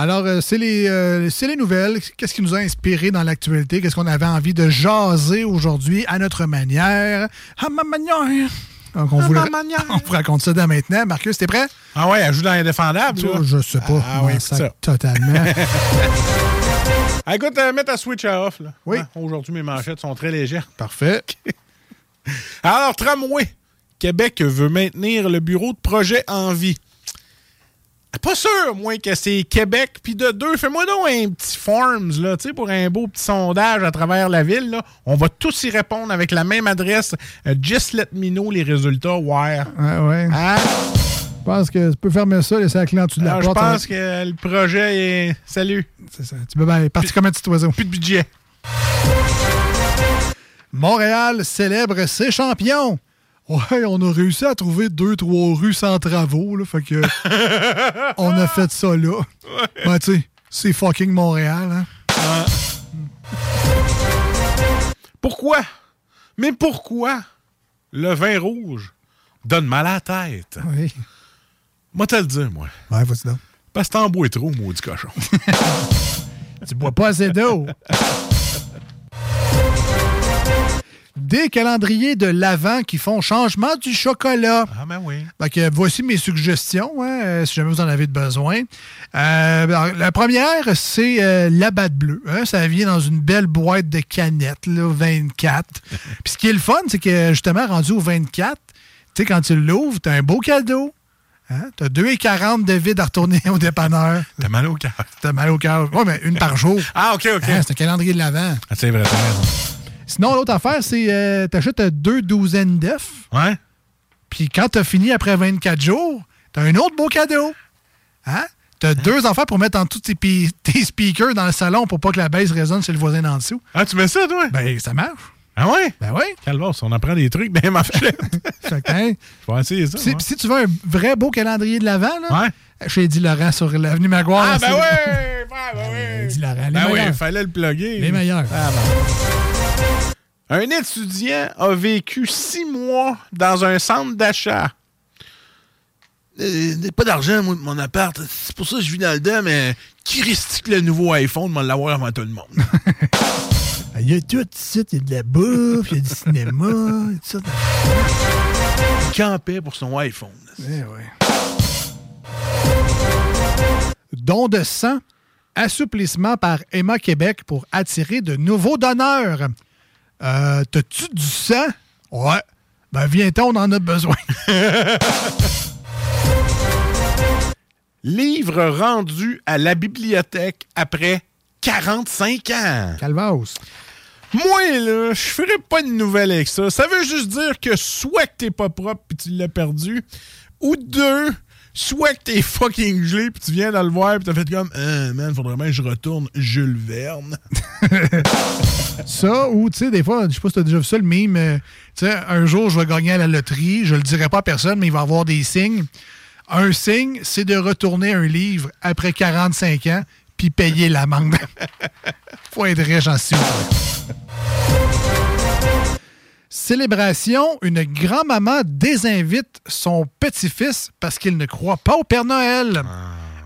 Alors, euh, c'est les, euh, c'est les nouvelles. Qu'est-ce qui nous a inspiré dans l'actualité? Qu'est-ce qu'on avait envie de jaser aujourd'hui à notre manière? À ma manière! Donc, on, À vous, ma le- manière. on vous raconte ça dès maintenant. Marcus, t'es prêt? Ah ouais, elle joue dans Indéfendable, Ça, là. je sais pas. Ah oui, ça. Totalement. Ah, écoute, euh, mets ta switch à off, là. Oui. Hein, Aujourd'hui, mes manchettes sont très légères. Parfait. Alors, Tramway. Québec veut maintenir le bureau de projet en vie. Pas sûr, moi, que c'est Québec. Puis de deux, fais-moi donc un petit forms, là, tu sais, pour un beau petit sondage à travers la ville, là. On va tous y répondre avec la même adresse. Euh, just let me know les résultats, ouais. Ouais, ouais. Hein? Je pense que tu peux fermer ça, laisser la clé en dessous de la je porte. pense que le projet est... Salut. C'est ça. Tu peux bien partir comme un petit oiseau. Plus de budget. Montréal célèbre ses champions. Ouais, on a réussi à trouver deux, trois rues sans travaux, là. Fait que. on a fait ça là. Ben, tu sais, c'est fucking Montréal, hein. Pourquoi? Mais pourquoi le vin rouge donne mal à la tête? Oui. Moi, te le dire, moi. Ouais, vas-y donc. Parce que t'en bois trop, maudit cochon. Tu bois pas assez d'eau. Des calendriers de l'Avent qui font changement du chocolat. ah, ben oui. Donc, voici mes suggestions, hein, euh, si jamais vous en avez besoin. Euh, alors, la première, c'est euh, la batte bleue. hein. ça vient dans une belle boîte de canettes, là, 24. Puis ce qui est le fun, c'est que justement, rendu au 24, tu sais, quand tu l'ouvres, tu as un beau cadeau. Hein? Tu as 2,40 de vide à retourner au dépanneur. T'as mal au cœur. T'as mal au cœur. Oui, mais une par jour. Ah, OK, OK. Hein, c'est un calendrier de l'avant. Ah, c'est vrai, t'as raison. Sinon, l'autre affaire, c'est euh, t'achètes deux douzaines d'œufs. Ouais? Puis quand t'as fini après 24 jours, t'as un autre beau cadeau. Hein? T'as deux affaires pour mettre en dessous tes, tes speakers dans le salon pour pas que la baisse résonne sur le voisin d'en dessous. Ah, tu mets ça, toi? Ben, ça marche. ah ouais? Ben oui. Calvaire, on apprend des trucs, ben, ma hein, Je vais essayer ça. si, si tu veux un vrai beau calendrier de l'Avent, là, Ouais. chez Eddie Laurent sur l'avenue Maguire. Ah, ben ouais! Ben, ouais! Eddie Laurent, les Ben oui, meilleurs. il fallait le plugger. Les meilleurs. Ah, ben. Un étudiant a vécu six mois dans un centre d'achat. Euh, pas d'argent, moi, de mon appart. C'est pour ça que je vis dans le dedans, mais qui ristique le nouveau iPhone, de l'avoir avant tout le monde? Il y a tout ici, il y a de la bouffe, il y a du cinéma, et tout ça. Il campait pour son iPhone. Eh ouais. Don de sang, assouplissement par Emma Québec pour attirer de nouveaux donneurs. Euh, T'as-tu du sang? Ouais. Ben, viens-t'en, on en a besoin. Livre rendu à la bibliothèque après 45 ans. Calvaus. Moi, là, je ferais pas de nouvelles avec ça. Ça veut juste dire que soit que t'es pas propre puis tu l'as perdu, ou deux, soit que t'es fucking gelé puis tu viens dans le voir puis t'as fait comme, ah, man, faudrait bien que je retourne Jules Verne. Ça, ou, tu sais, des fois, je sais pas si t'as déjà vu ça, le mime, euh, tu sais, un jour, je vais gagner à la loterie, je le dirai pas à personne, mais il va avoir des signes. Un signe, c'est de retourner un livre après 45 ans puis payer l'amende. Faut être riche en plaît. Célébration, une grand-maman désinvite son petit-fils parce qu'il ne croit pas au Père Noël.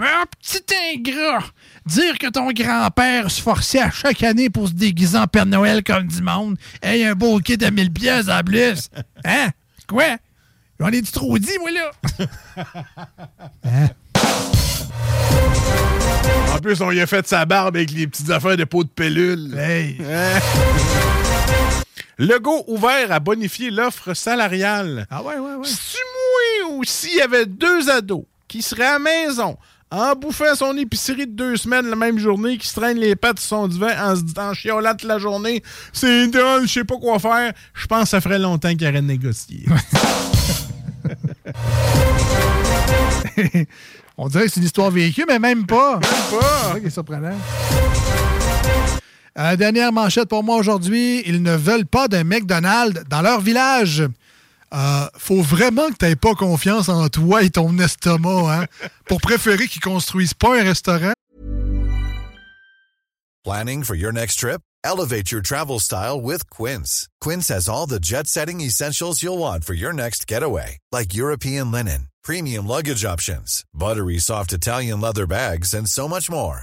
Un petit ingrat! Dire que ton grand-père se forçait à chaque année pour se déguiser en Père Noël comme du monde. Hey, un beau kit de 1000 pièces en plus. Hein? Quoi? J'en ai du trop dit, moi, là? hein? En plus, on y a fait sa barbe avec les petites affaires de peau de pelule. Hey! Legault ouvert à bonifier l'offre salariale. Ah ouais, ouais, ouais. Si moi ou s'il y avait deux ados qui seraient à la maison en bouffant son épicerie de deux semaines la même journée, qui se traînent les pattes sur son divan en se disant chiolant toute la journée, c'est drôle, je sais pas quoi faire, je pense que ça ferait longtemps qu'il aurait négocié. On dirait que c'est une histoire vécue, mais même pas. Même pas. C'est ça qui est surprenant. Dernière manchette pour moi aujourd'hui. Ils ne veulent pas d'un McDonald's dans leur village. Euh, faut vraiment que tu n'aies pas confiance en toi et ton estomac hein, pour préférer qu'ils construisent pas un restaurant. Planning for your next trip? Elevate your travel style with Quince. Quince has all the jet setting essentials you'll want for your next getaway, like European linen, premium luggage options, buttery soft Italian leather bags, and so much more.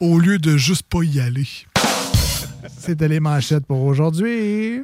au lieu de juste pas y aller. C'était les manchettes pour aujourd'hui.